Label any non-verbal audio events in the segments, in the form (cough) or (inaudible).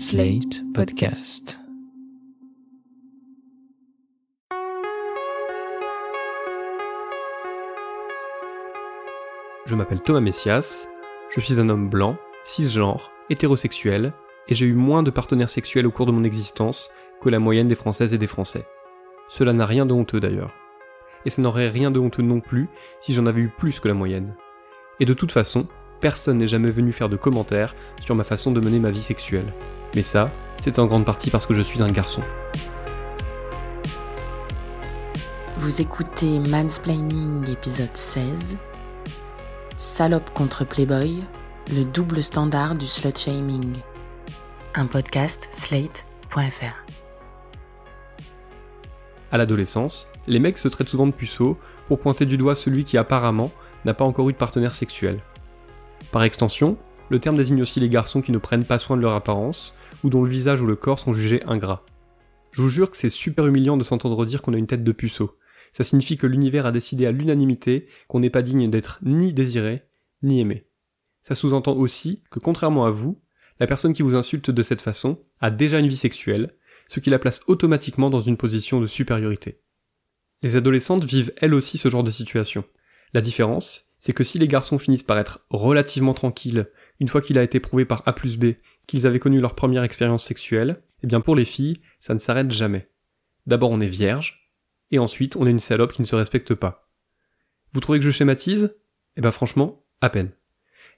Slate Podcast. Je m'appelle Thomas Messias, je suis un homme blanc, cisgenre, hétérosexuel, et j'ai eu moins de partenaires sexuels au cours de mon existence que la moyenne des Françaises et des Français. Cela n'a rien de honteux d'ailleurs. Et ça n'aurait rien de honteux non plus si j'en avais eu plus que la moyenne. Et de toute façon, personne n'est jamais venu faire de commentaires sur ma façon de mener ma vie sexuelle. Mais ça, c'est en grande partie parce que je suis un garçon. Vous écoutez Mansplaining épisode 16 Salope contre Playboy, le double standard du slut shaming. Un podcast slate.fr. À l'adolescence, les mecs se traitent souvent de puceaux pour pointer du doigt celui qui apparemment n'a pas encore eu de partenaire sexuel. Par extension, le terme désigne aussi les garçons qui ne prennent pas soin de leur apparence ou dont le visage ou le corps sont jugés ingrats. Je vous jure que c'est super humiliant de s'entendre dire qu'on a une tête de puceau. Ça signifie que l'univers a décidé à l'unanimité qu'on n'est pas digne d'être ni désiré, ni aimé. Ça sous-entend aussi que contrairement à vous, la personne qui vous insulte de cette façon a déjà une vie sexuelle, ce qui la place automatiquement dans une position de supériorité. Les adolescentes vivent elles aussi ce genre de situation. La différence, c'est que si les garçons finissent par être relativement tranquilles une fois qu'il a été prouvé par A plus B qu'ils avaient connu leur première expérience sexuelle, eh bien pour les filles, ça ne s'arrête jamais. D'abord on est vierge, et ensuite on est une salope qui ne se respecte pas. Vous trouvez que je schématise? Eh ben franchement, à peine.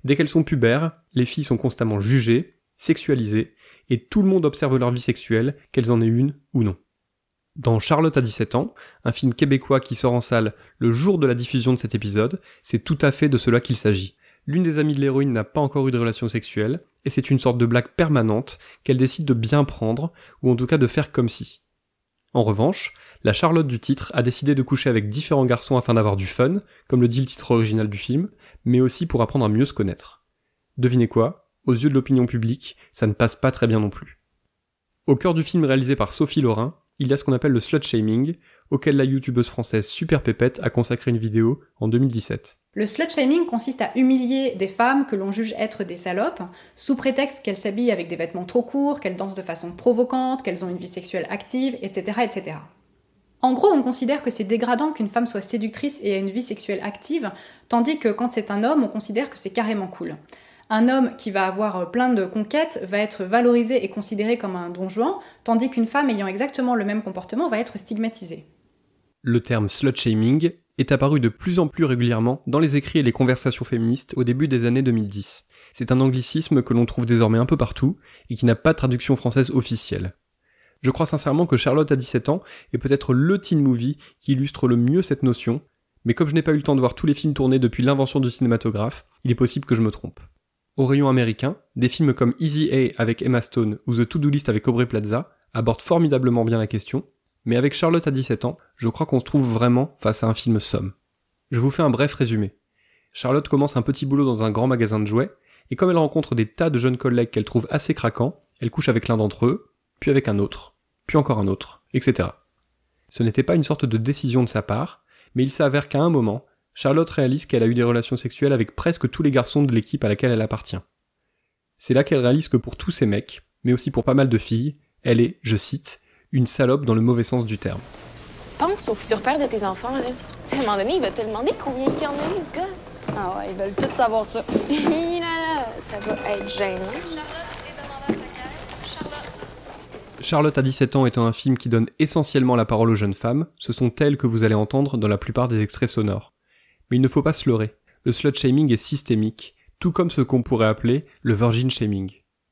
Dès qu'elles sont pubères, les filles sont constamment jugées, sexualisées, et tout le monde observe leur vie sexuelle, qu'elles en aient une ou non. Dans Charlotte à 17 ans, un film québécois qui sort en salle le jour de la diffusion de cet épisode, c'est tout à fait de cela qu'il s'agit. L'une des amies de l'héroïne n'a pas encore eu de relation sexuelle, et c'est une sorte de blague permanente qu'elle décide de bien prendre, ou en tout cas de faire comme si. En revanche, la Charlotte du titre a décidé de coucher avec différents garçons afin d'avoir du fun, comme le dit le titre original du film, mais aussi pour apprendre à mieux se connaître. Devinez quoi? Aux yeux de l'opinion publique, ça ne passe pas très bien non plus. Au cœur du film réalisé par Sophie Laurin, il y a ce qu'on appelle le slut shaming, auquel la youtubeuse française Super Pépette a consacré une vidéo en 2017. Le slut shaming consiste à humilier des femmes que l'on juge être des salopes, sous prétexte qu'elles s'habillent avec des vêtements trop courts, qu'elles dansent de façon provocante, qu'elles ont une vie sexuelle active, etc. etc. En gros, on considère que c'est dégradant qu'une femme soit séductrice et ait une vie sexuelle active, tandis que quand c'est un homme, on considère que c'est carrément cool. Un homme qui va avoir plein de conquêtes va être valorisé et considéré comme un don juan, tandis qu'une femme ayant exactement le même comportement va être stigmatisée. Le terme slut shaming est apparu de plus en plus régulièrement dans les écrits et les conversations féministes au début des années 2010. C'est un anglicisme que l'on trouve désormais un peu partout et qui n'a pas de traduction française officielle. Je crois sincèrement que Charlotte à 17 ans est peut-être le teen movie qui illustre le mieux cette notion, mais comme je n'ai pas eu le temps de voir tous les films tournés depuis l'invention du cinématographe, il est possible que je me trompe. Au rayon américain, des films comme Easy A avec Emma Stone ou The To-Do List avec Aubrey Plaza abordent formidablement bien la question, mais avec Charlotte à 17 ans, je crois qu'on se trouve vraiment face à un film somme. Je vous fais un bref résumé. Charlotte commence un petit boulot dans un grand magasin de jouets, et comme elle rencontre des tas de jeunes collègues qu'elle trouve assez craquants, elle couche avec l'un d'entre eux, puis avec un autre, puis encore un autre, etc. Ce n'était pas une sorte de décision de sa part, mais il s'avère qu'à un moment, Charlotte réalise qu'elle a eu des relations sexuelles avec presque tous les garçons de l'équipe à laquelle elle appartient. C'est là qu'elle réalise que pour tous ces mecs, mais aussi pour pas mal de filles, elle est, je cite, une salope dans le mauvais sens du terme. Pense au futur père de tes enfants, là. à un moment donné, il va te demander combien il y en a eu de gars. Ah ouais, ils veulent tous savoir ça. (laughs) là, ça va être gênant. Charlotte à 17 ans étant un film qui donne essentiellement la parole aux jeunes femmes, ce sont elles que vous allez entendre dans la plupart des extraits sonores. Mais il ne faut pas se leurrer. Le slut shaming est systémique, tout comme ce qu'on pourrait appeler le virgin shaming.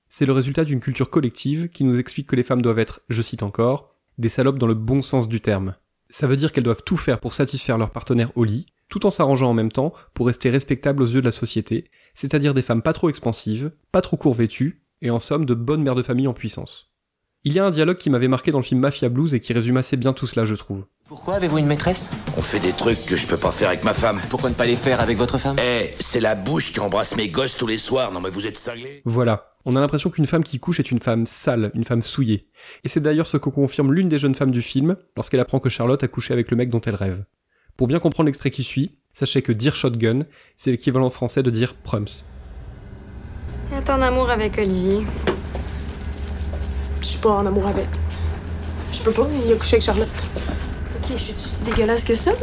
C'est le résultat d'une culture collective qui nous explique que les femmes doivent être, je cite encore, des salopes dans le bon sens du terme. Ça veut dire qu'elles doivent tout faire pour satisfaire leur partenaire au lit, tout en s'arrangeant en même temps pour rester respectables aux yeux de la société, c'est-à-dire des femmes pas trop expansives, pas trop court vêtues, et en somme de bonnes mères de famille en puissance. Il y a un dialogue qui m'avait marqué dans le film Mafia Blues et qui résume assez bien tout cela, je trouve. Pourquoi avez-vous une maîtresse? On fait des trucs que je peux pas faire avec ma femme. Pourquoi ne pas les faire avec votre femme? Eh, c'est la bouche qui embrasse mes gosses tous les soirs. Non mais vous êtes cinglés Voilà. On a l'impression qu'une femme qui couche est une femme sale, une femme souillée. Et c'est d'ailleurs ce que confirme l'une des jeunes femmes du film lorsqu'elle apprend que Charlotte a couché avec le mec dont elle rêve. Pour bien comprendre l'extrait qui suit, sachez que dire shotgun, c'est l'équivalent français de dire prums. Attends amour avec Olivier? suis pas en amour avec. Je peux pas, il a couché avec Charlotte. Ok, je suis si dégueulasse que ça, là?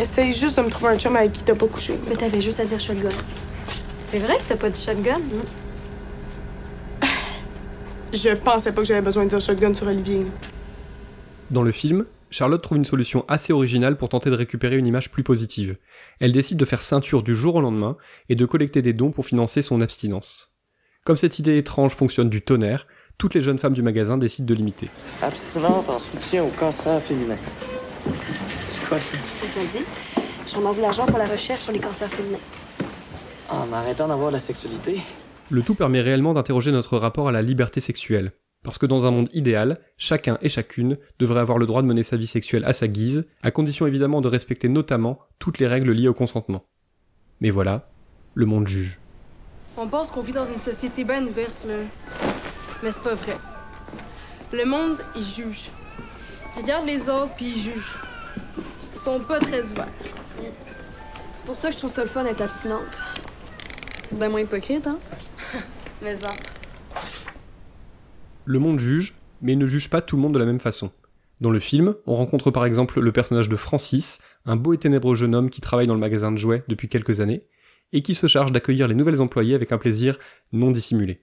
Essaye juste de me trouver un chum avec qui t'as pas couché. Mais t'avais juste à dire shotgun. C'est vrai que t'as pas dit shotgun? (sighs) Je pensais pas que j'avais besoin de dire shotgun sur Olivier. Dans le film, Charlotte trouve une solution assez originale pour tenter de récupérer une image plus positive. Elle décide de faire ceinture du jour au lendemain et de collecter des dons pour financer son abstinence. Comme cette idée étrange fonctionne du tonnerre, toutes les jeunes femmes du magasin décident de l'imiter. Abstinente en soutien au cancer féminin. C'est quoi ça? Ça dit, je ramasse de l'argent pour la recherche sur les cancers féminins. En arrêtant d'avoir la sexualité. Le tout permet réellement d'interroger notre rapport à la liberté sexuelle. Parce que dans un monde idéal, chacun et chacune devrait avoir le droit de mener sa vie sexuelle à sa guise, à condition évidemment de respecter notamment toutes les règles liées au consentement. Mais voilà, le monde juge. On pense qu'on vit dans une société bien ouverte, là. Mais c'est pas vrai. Le monde, il juge. Regarde les autres, puis ils jugent. Ils sont pas très ouverts. C'est pour ça que je trouve ça le fun d'être abstinente. C'est bien moins hypocrite, hein? (laughs) Mais ça. Le monde juge, mais il ne juge pas tout le monde de la même façon. Dans le film, on rencontre par exemple le personnage de Francis, un beau et ténébreux jeune homme qui travaille dans le magasin de jouets depuis quelques années, et qui se charge d'accueillir les nouvelles employées avec un plaisir non dissimulé.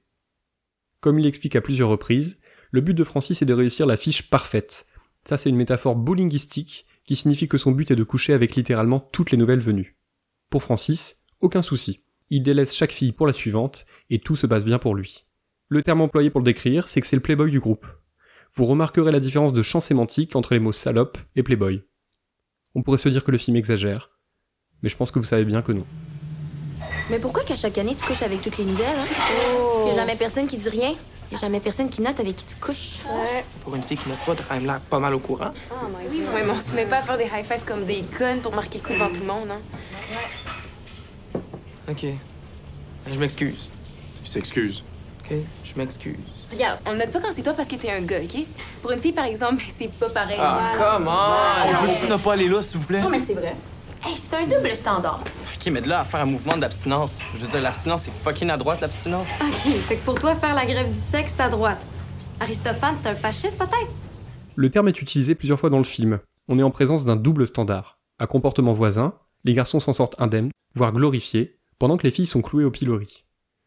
Comme il l'explique à plusieurs reprises, le but de Francis est de réussir la fiche parfaite. Ça c'est une métaphore beau linguistique qui signifie que son but est de coucher avec littéralement toutes les nouvelles venues. Pour Francis, aucun souci. Il délaisse chaque fille pour la suivante, et tout se passe bien pour lui. Le terme employé pour le décrire, c'est que c'est le playboy du groupe. Vous remarquerez la différence de champ sémantique entre les mots salope et playboy. On pourrait se dire que le film exagère, mais je pense que vous savez bien que non. Mais pourquoi qu'à chaque année tu couches avec toutes les nouvelles, hein? Oh. Y a jamais personne qui dit rien? Y a jamais personne qui note avec qui tu couches? Pour une fille qui n'a pas, t'as quand même l'air pas mal au courant. Oh my oui, mais on se met pas à faire des high fives comme des connes pour marquer le coup devant tout le monde, hein? Ok. Je m'excuse. Il s'excuse. Ok, je m'excuse. Regarde, on note pas quand c'est toi parce que t'es un gars, OK? Pour une fille, par exemple, (laughs) c'est pas pareil. Ah, come on! On peut-tu ne pas aller là, s'il vous plaît? Non, mais c'est vrai. Hey, c'est un double standard. Ok, mais de là à faire un mouvement d'abstinence. Je veux dire, l'abstinence, c'est fucking à droite, l'abstinence. OK, fait que pour toi, faire la grève du sexe, c'est à droite. Aristophane, c'est un fasciste, peut-être? Le terme est utilisé plusieurs fois dans le film. On est en présence d'un double standard. À comportement voisin, les garçons s'en sortent indemnes, voire glorifiés, pendant que les filles sont clouées au pilori.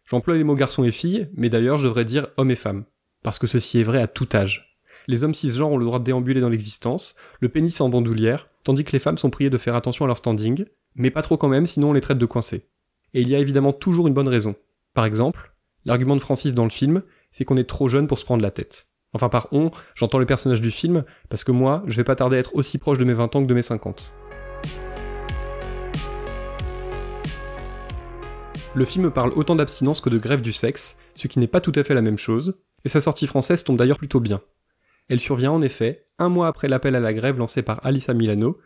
J'emploie les mots garçons et filles, mais d'ailleurs je devrais dire hommes et femmes. Parce que ceci est vrai à tout âge. Les hommes cisgenres ont le droit de déambuler dans l'existence, le pénis en bandoulière, tandis que les femmes sont priées de faire attention à leur standing, mais pas trop quand même, sinon on les traite de coincés. Et il y a évidemment toujours une bonne raison. Par exemple, l'argument de Francis dans le film, c'est qu'on est trop jeune pour se prendre la tête. Enfin par on, j'entends les personnages du film, parce que moi, je vais pas tarder à être aussi proche de mes 20 ans que de mes 50. Le film parle autant d'abstinence que de grève du sexe, ce qui n'est pas tout à fait la même chose, et sa sortie française tombe d'ailleurs plutôt bien. Elle survient en effet un mois après l'appel à la grève lancé par Alissa Milano,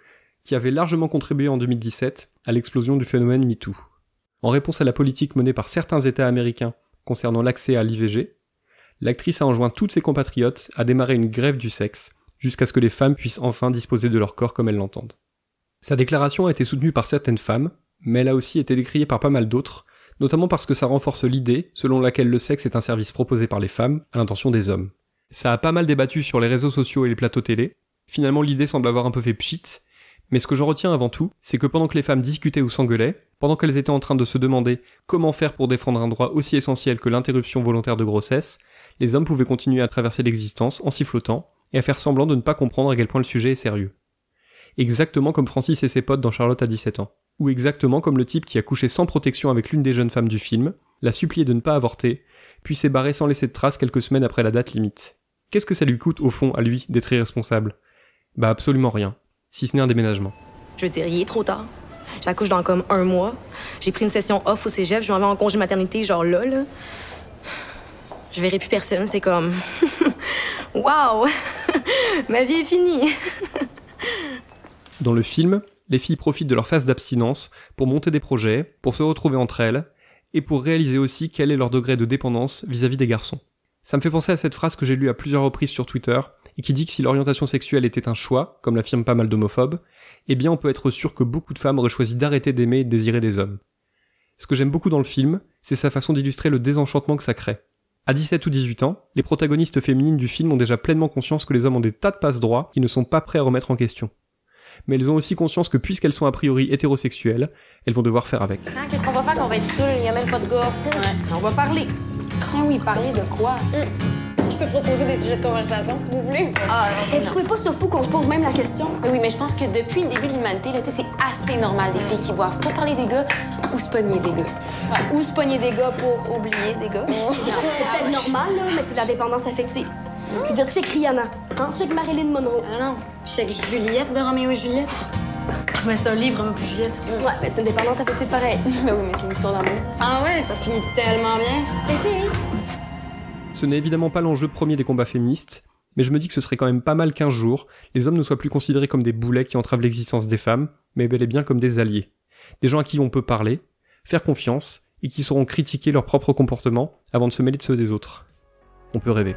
qui avait largement contribué en 2017 à l'explosion du phénomène MeToo. En réponse à la politique menée par certains États américains concernant l'accès à l'IVG, l'actrice a enjoint toutes ses compatriotes à démarrer une grève du sexe, jusqu'à ce que les femmes puissent enfin disposer de leur corps comme elles l'entendent. Sa déclaration a été soutenue par certaines femmes, mais elle a aussi été décriée par pas mal d'autres, notamment parce que ça renforce l'idée selon laquelle le sexe est un service proposé par les femmes à l'intention des hommes. Ça a pas mal débattu sur les réseaux sociaux et les plateaux télé. Finalement, l'idée semble avoir un peu fait pchit, mais ce que j'en retiens avant tout, c'est que pendant que les femmes discutaient ou s'engueulaient, pendant qu'elles étaient en train de se demander comment faire pour défendre un droit aussi essentiel que l'interruption volontaire de grossesse, les hommes pouvaient continuer à traverser l'existence en sifflotant et à faire semblant de ne pas comprendre à quel point le sujet est sérieux. Exactement comme Francis et ses potes dans Charlotte à 17 ans. Ou exactement comme le type qui a couché sans protection avec l'une des jeunes femmes du film, l'a supplié de ne pas avorter, puis s'est barré sans laisser de traces quelques semaines après la date limite. Qu'est-ce que ça lui coûte au fond à lui d'être irresponsable? Bah absolument rien, si ce n'est un déménagement. Je veux dire, il est trop tard. J'accouche dans comme un mois. J'ai pris une session off au cégep. Je m'en vais en congé maternité, genre là, là. Je verrai plus personne. C'est comme. (laughs) Waouh! (laughs) Ma vie est finie! Dans le film, les filles profitent de leur phase d'abstinence pour monter des projets, pour se retrouver entre elles, et pour réaliser aussi quel est leur degré de dépendance vis-à-vis des garçons. Ça me fait penser à cette phrase que j'ai lue à plusieurs reprises sur Twitter, et qui dit que si l'orientation sexuelle était un choix, comme l'affirment pas mal d'homophobes, eh bien on peut être sûr que beaucoup de femmes auraient choisi d'arrêter d'aimer et de désirer des hommes. Ce que j'aime beaucoup dans le film, c'est sa façon d'illustrer le désenchantement que ça crée. À 17 ou 18 ans, les protagonistes féminines du film ont déjà pleinement conscience que les hommes ont des tas de passe-droits qui ne sont pas prêts à remettre en question. Mais elles ont aussi conscience que puisqu'elles sont a priori hétérosexuelles, elles vont devoir faire avec. Hein, Qu'est-ce qu'on va faire quand on va être seul? Il n'y a même pas de gars. On va parler. Ah oui, parler de quoi? Je peux proposer des sujets de conversation si vous voulez. Ah, Et vous trouvez pas ça fou qu'on se pose même la question? Mais oui, mais je pense que depuis le début de l'humanité, c'est assez normal des filles qui boivent pour parler des gars ou se pogner des gars? Ou se pogner des gars pour oublier des gars? C'est (laughs) peut-être normal, là, mais c'est de la dépendance affective. Je veux dire, check Rihanna, hein? check Marilyn Monroe. Ah non, check Juliette de Roméo et Juliette. Mais c'est un livre, Roméo plus Juliette. Ouais, mais c'est une dépendance affective pareil. (laughs) mais oui, mais c'est une histoire d'amour. Ah ouais, ça finit tellement bien. Les filles, Ce n'est évidemment pas l'enjeu premier des combats féministes, mais je me dis que ce serait quand même pas mal qu'un jour, les hommes ne soient plus considérés comme des boulets qui entravent l'existence des femmes, mais bel et bien comme des alliés. Des gens à qui on peut parler, faire confiance, et qui sauront critiquer leur propre comportement avant de se mêler de ceux des autres. On peut rêver.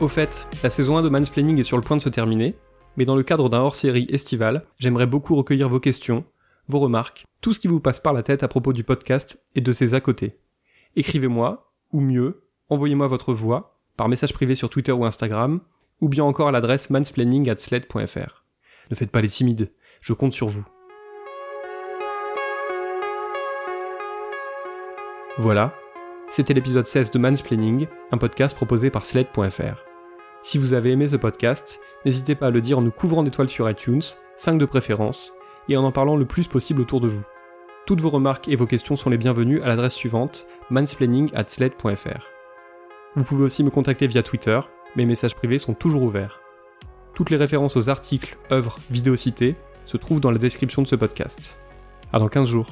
Au fait, la saison 1 de Mansplaining est sur le point de se terminer, mais dans le cadre d'un hors-série estival, j'aimerais beaucoup recueillir vos questions, vos remarques, tout ce qui vous passe par la tête à propos du podcast et de ses à côté. Écrivez-moi, ou mieux, envoyez-moi votre voix, par message privé sur Twitter ou Instagram, ou bien encore à l'adresse mansplaining@sled.fr. Ne faites pas les timides, je compte sur vous. Voilà, c'était l'épisode 16 de Mansplaining, un podcast proposé par Sled.fr. Si vous avez aimé ce podcast, n'hésitez pas à le dire en nous couvrant d'étoiles sur iTunes, 5 de préférence, et en en parlant le plus possible autour de vous. Toutes vos remarques et vos questions sont les bienvenues à l'adresse suivante, mansplaining@sled.fr. Vous pouvez aussi me contacter via Twitter, mes messages privés sont toujours ouverts. Toutes les références aux articles, œuvres, vidéos citées se trouvent dans la description de ce podcast. À dans 15 jours.